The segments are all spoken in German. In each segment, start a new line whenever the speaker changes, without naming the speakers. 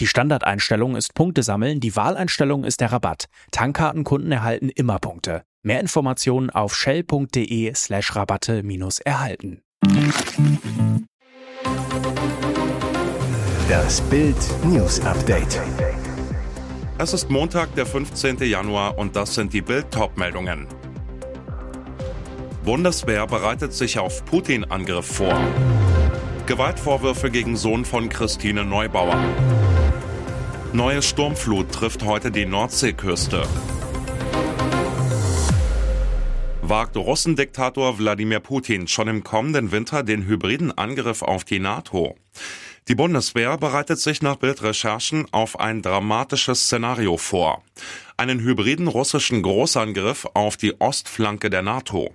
Die Standardeinstellung ist Punkte sammeln, die Wahleinstellung ist der Rabatt. Tankkartenkunden erhalten immer Punkte. Mehr Informationen auf shell.de slash Rabatte minus erhalten.
Das Bild News Update.
Es ist Montag, der 15. Januar und das sind die Bild meldungen Bundeswehr bereitet sich auf Putin-Angriff vor. Gewaltvorwürfe gegen Sohn von Christine Neubauer. Neue Sturmflut trifft heute die Nordseeküste wagt Russendiktator Wladimir Putin schon im kommenden Winter den hybriden Angriff auf die NATO. Die Bundeswehr bereitet sich nach Bildrecherchen auf ein dramatisches Szenario vor. Einen hybriden russischen Großangriff auf die Ostflanke der NATO.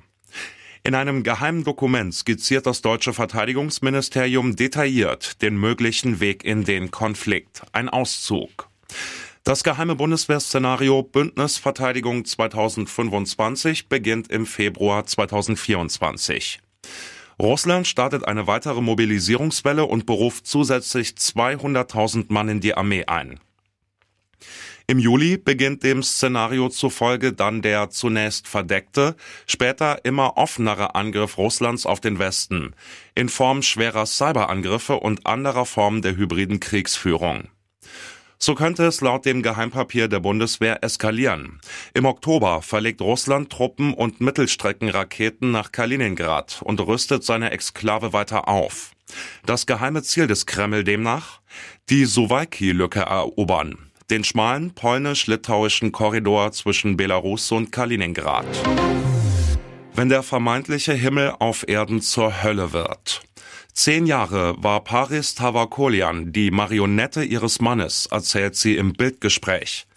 In einem geheimen Dokument skizziert das deutsche Verteidigungsministerium detailliert den möglichen Weg in den Konflikt. Ein Auszug. Das geheime Bundeswehrszenario Bündnisverteidigung 2025 beginnt im Februar 2024. Russland startet eine weitere Mobilisierungswelle und beruft zusätzlich 200.000 Mann in die Armee ein. Im Juli beginnt dem Szenario zufolge dann der zunächst verdeckte, später immer offenere Angriff Russlands auf den Westen in Form schwerer Cyberangriffe und anderer Formen der hybriden Kriegsführung. So könnte es laut dem Geheimpapier der Bundeswehr eskalieren. Im Oktober verlegt Russland Truppen und Mittelstreckenraketen nach Kaliningrad und rüstet seine Exklave weiter auf. Das geheime Ziel des Kreml demnach? Die Suwalki-Lücke erobern. Den schmalen polnisch-litauischen Korridor zwischen Belarus und Kaliningrad. Wenn der vermeintliche Himmel auf Erden zur Hölle wird. Zehn Jahre war Paris Tavakolian die Marionette ihres Mannes, erzählt sie im Bildgespräch.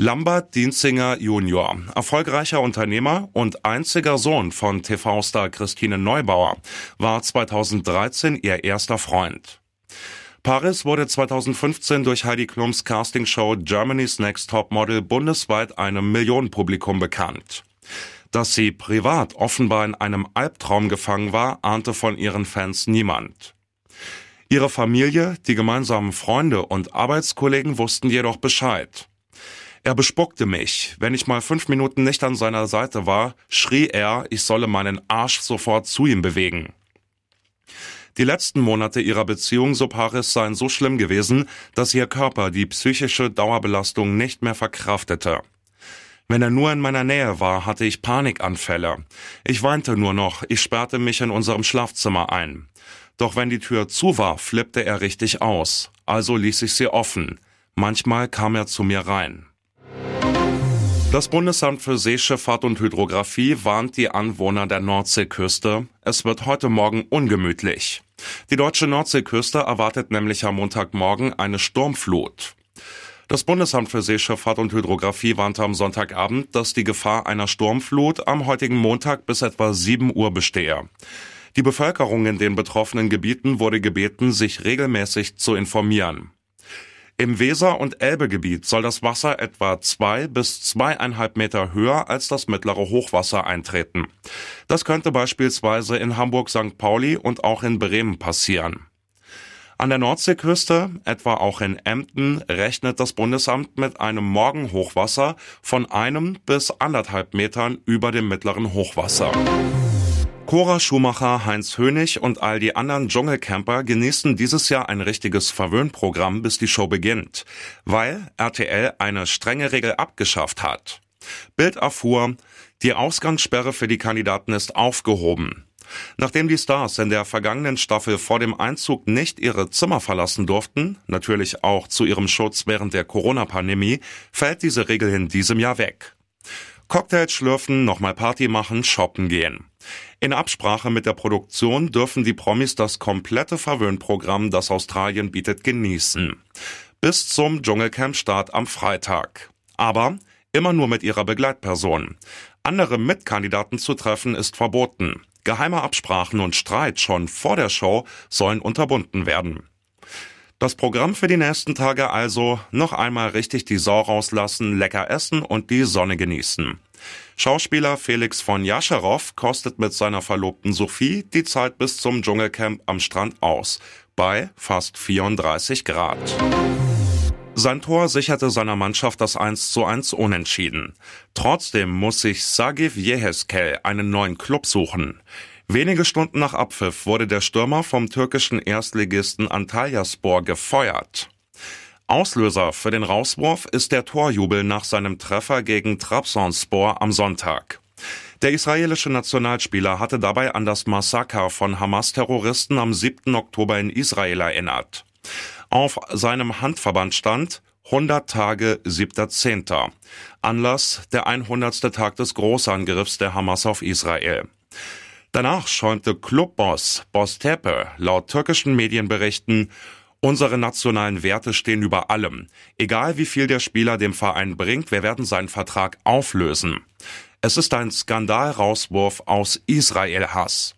Lambert Dienzinger Junior, erfolgreicher Unternehmer und einziger Sohn von TV-Star Christine Neubauer, war 2013 ihr erster Freund. Paris wurde 2015 durch Heidi Klums Castingshow Germany's Next Top Model bundesweit einem Millionenpublikum bekannt. Dass sie privat offenbar in einem Albtraum gefangen war, ahnte von ihren Fans niemand. Ihre Familie, die gemeinsamen Freunde und Arbeitskollegen wussten jedoch Bescheid. Er bespuckte mich. Wenn ich mal fünf Minuten nicht an seiner Seite war, schrie er, ich solle meinen Arsch sofort zu ihm bewegen. Die letzten Monate ihrer Beziehung, so Paris, seien so schlimm gewesen, dass ihr Körper die psychische Dauerbelastung nicht mehr verkraftete. Wenn er nur in meiner Nähe war, hatte ich Panikanfälle. Ich weinte nur noch, ich sperrte mich in unserem Schlafzimmer ein. Doch wenn die Tür zu war, flippte er richtig aus. Also ließ ich sie offen. Manchmal kam er zu mir rein. Das Bundesamt für Seeschifffahrt und Hydrographie warnt die Anwohner der Nordseeküste, es wird heute Morgen ungemütlich. Die deutsche Nordseeküste erwartet nämlich am Montagmorgen eine Sturmflut. Das Bundesamt für Seeschifffahrt und Hydrographie warnte am Sonntagabend, dass die Gefahr einer Sturmflut am heutigen Montag bis etwa 7 Uhr bestehe. Die Bevölkerung in den betroffenen Gebieten wurde gebeten, sich regelmäßig zu informieren. Im Weser- und Elbegebiet soll das Wasser etwa zwei bis zweieinhalb Meter höher als das mittlere Hochwasser eintreten. Das könnte beispielsweise in Hamburg-St. Pauli und auch in Bremen passieren. An der Nordseeküste, etwa auch in Emden, rechnet das Bundesamt mit einem Morgenhochwasser von einem bis anderthalb Metern über dem mittleren Hochwasser. Cora Schumacher, Heinz Hönig und all die anderen Dschungelcamper genießen dieses Jahr ein richtiges Verwöhnprogramm, bis die Show beginnt, weil RTL eine strenge Regel abgeschafft hat. Bild erfuhr, die Ausgangssperre für die Kandidaten ist aufgehoben. Nachdem die Stars in der vergangenen Staffel vor dem Einzug nicht ihre Zimmer verlassen durften, natürlich auch zu ihrem Schutz während der Corona-Pandemie, fällt diese Regel in diesem Jahr weg. Cocktails schlürfen, nochmal Party machen, shoppen gehen. In Absprache mit der Produktion dürfen die Promis das komplette Verwöhnprogramm, das Australien bietet, genießen. Bis zum Dschungelcamp-Start am Freitag. Aber immer nur mit ihrer Begleitperson. Andere Mitkandidaten zu treffen ist verboten. Geheime Absprachen und Streit schon vor der Show sollen unterbunden werden. Das Programm für die nächsten Tage also noch einmal richtig die Sau rauslassen, lecker essen und die Sonne genießen. Schauspieler Felix von Jascherow kostet mit seiner Verlobten Sophie die Zeit bis zum Dschungelcamp am Strand aus, bei fast 34 Grad. Sein Tor sicherte seiner Mannschaft das 1 zu 1 unentschieden. Trotzdem muss sich Sagiv Yeheskel einen neuen Club suchen. Wenige Stunden nach Abpfiff wurde der Stürmer vom türkischen Erstligisten Antalyaspor gefeuert. Auslöser für den Rauswurf ist der Torjubel nach seinem Treffer gegen Trabzonspor am Sonntag. Der israelische Nationalspieler hatte dabei an das Massaker von Hamas-Terroristen am 7. Oktober in Israel erinnert. Auf seinem Handverband stand 100 Tage 7.10. Anlass der 100. Tag des Großangriffs der Hamas auf Israel. Danach schäumte Clubboss Boss Tepe laut türkischen Medienberichten Unsere nationalen Werte stehen über allem. Egal wie viel der Spieler dem Verein bringt, wir werden seinen Vertrag auflösen. Es ist ein Skandalrauswurf aus Israel-Hass.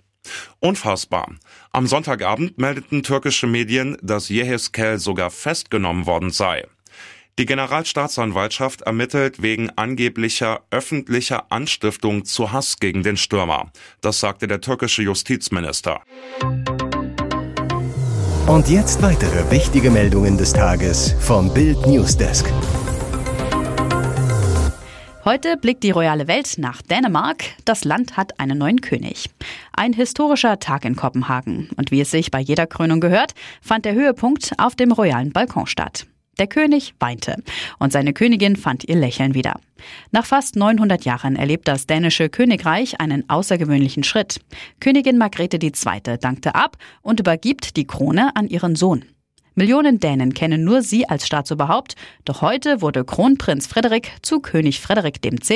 Unfassbar. Am Sonntagabend meldeten türkische Medien, dass Yeheskel sogar festgenommen worden sei. Die Generalstaatsanwaltschaft ermittelt wegen angeblicher öffentlicher Anstiftung zu Hass gegen den Stürmer. Das sagte der türkische Justizminister.
Und jetzt weitere wichtige Meldungen des Tages vom Bild Newsdesk.
Heute blickt die royale Welt nach Dänemark. Das Land hat einen neuen König. Ein historischer Tag in Kopenhagen. Und wie es sich bei jeder Krönung gehört, fand der Höhepunkt auf dem royalen Balkon statt. Der König weinte und seine Königin fand ihr Lächeln wieder. Nach fast 900 Jahren erlebt das dänische Königreich einen außergewöhnlichen Schritt. Königin Margrethe II. dankte ab und übergibt die Krone an ihren Sohn. Millionen Dänen kennen nur sie als Staatsoberhaupt, doch heute wurde Kronprinz Frederik zu König Frederik X.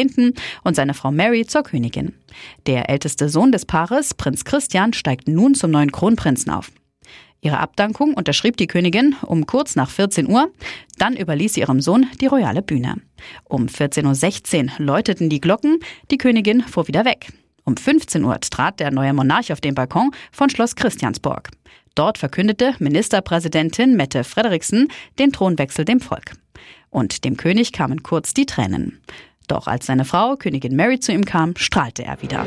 und seine Frau Mary zur Königin. Der älteste Sohn des Paares, Prinz Christian, steigt nun zum neuen Kronprinzen auf. Ihre Abdankung unterschrieb die Königin um kurz nach 14 Uhr. Dann überließ sie ihrem Sohn die royale Bühne. Um 14.16 Uhr läuteten die Glocken. Die Königin fuhr wieder weg. Um 15 Uhr trat der neue Monarch auf den Balkon von Schloss Christiansborg. Dort verkündete Ministerpräsidentin Mette Frederiksen den Thronwechsel dem Volk. Und dem König kamen kurz die Tränen. Doch als seine Frau, Königin Mary, zu ihm kam, strahlte er wieder.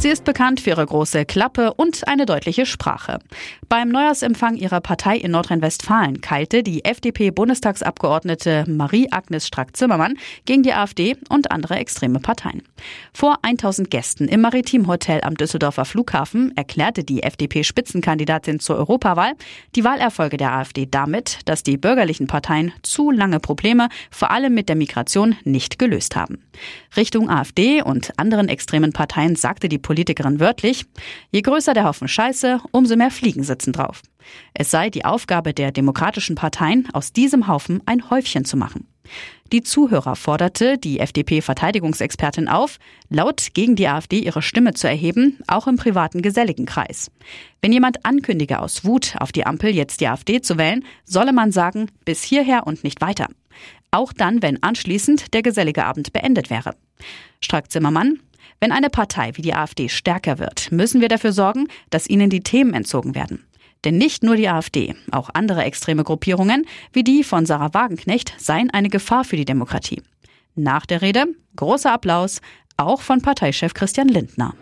Sie ist bekannt für ihre große Klappe und eine deutliche Sprache. Beim Neujahrsempfang ihrer Partei in Nordrhein-Westfalen keilte die FDP-Bundestagsabgeordnete Marie-Agnes Strack-Zimmermann gegen die AfD und andere extreme Parteien. Vor 1000 Gästen im Maritimhotel am Düsseldorfer Flughafen erklärte die FDP-Spitzenkandidatin zur Europawahl die Wahlerfolge der AfD damit, dass die bürgerlichen Parteien zu lange Probleme, vor allem mit der Migration, nicht gelöst haben. Richtung AfD und anderen extremen Parteien sagte die Politikerin wörtlich, je größer der Haufen Scheiße, umso mehr Fliegen sitzen drauf. Es sei die Aufgabe der demokratischen Parteien, aus diesem Haufen ein Häufchen zu machen. Die Zuhörer forderte die FDP-Verteidigungsexpertin auf, laut gegen die AfD ihre Stimme zu erheben, auch im privaten geselligen Kreis. Wenn jemand ankündige, aus Wut auf die Ampel jetzt die AfD zu wählen, solle man sagen, bis hierher und nicht weiter. Auch dann, wenn anschließend der gesellige Abend beendet wäre. Strack-Zimmermann, wenn eine Partei wie die AfD stärker wird, müssen wir dafür sorgen, dass ihnen die Themen entzogen werden. Denn nicht nur die AfD, auch andere extreme Gruppierungen, wie die von Sarah Wagenknecht, seien eine Gefahr für die Demokratie. Nach der Rede großer Applaus, auch von Parteichef Christian Lindner.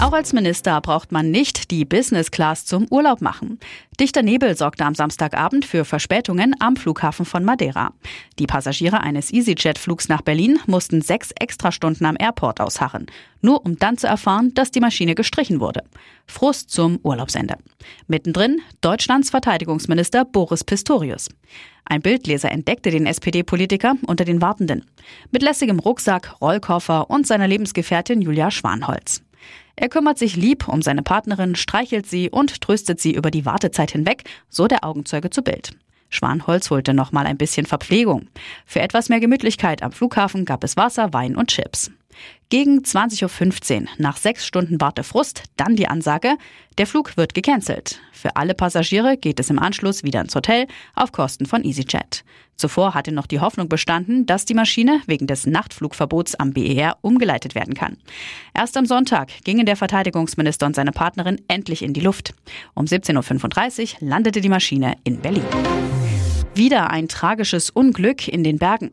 Auch als Minister braucht man nicht die Business Class zum Urlaub machen. Dichter Nebel sorgte am Samstagabend für Verspätungen am Flughafen von Madeira. Die Passagiere eines EasyJet-Flugs nach Berlin mussten sechs Extrastunden am Airport ausharren, nur um dann zu erfahren, dass die Maschine gestrichen wurde. Frust zum Urlaubsende. Mittendrin Deutschlands Verteidigungsminister Boris Pistorius. Ein Bildleser entdeckte den SPD-Politiker unter den Wartenden. Mit lässigem Rucksack, Rollkoffer und seiner Lebensgefährtin Julia Schwanholz. Er kümmert sich lieb um seine Partnerin, streichelt sie und tröstet sie über die Wartezeit hinweg, so der Augenzeuge zu Bild. Schwanholz holte noch mal ein bisschen Verpflegung. Für etwas mehr Gemütlichkeit am Flughafen gab es Wasser, Wein und Chips. Gegen 20.15 Uhr, nach sechs Stunden Wartefrust, dann die Ansage, der Flug wird gecancelt. Für alle Passagiere geht es im Anschluss wieder ins Hotel auf Kosten von EasyJet. Zuvor hatte noch die Hoffnung bestanden, dass die Maschine wegen des Nachtflugverbots am BER umgeleitet werden kann. Erst am Sonntag gingen der Verteidigungsminister und seine Partnerin endlich in die Luft. Um 17.35 Uhr landete die Maschine in Berlin. Wieder ein tragisches Unglück in den Bergen.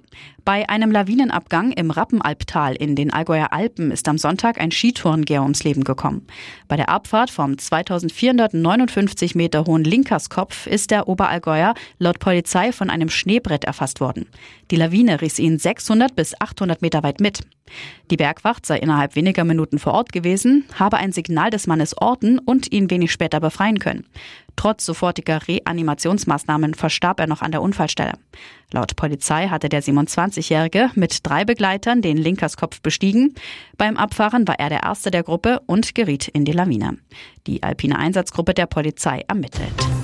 Bei einem Lawinenabgang im Rappenalptal in den Allgäuer Alpen ist am Sonntag ein Skitourengeher ums Leben gekommen. Bei der Abfahrt vom 2459 Meter hohen Linkerskopf ist der Oberallgäuer laut Polizei von einem Schneebrett erfasst worden. Die Lawine riss ihn 600 bis 800 Meter weit mit. Die Bergwacht sei innerhalb weniger Minuten vor Ort gewesen, habe ein Signal des Mannes orten und ihn wenig später befreien können. Trotz sofortiger Reanimationsmaßnahmen verstarb er noch an der Unfallstelle. Laut Polizei hatte der 27-Jährige mit drei Begleitern den Linkerskopf bestiegen. Beim Abfahren war er der erste der Gruppe und geriet in die Lawine. Die alpine Einsatzgruppe der Polizei ermittelt.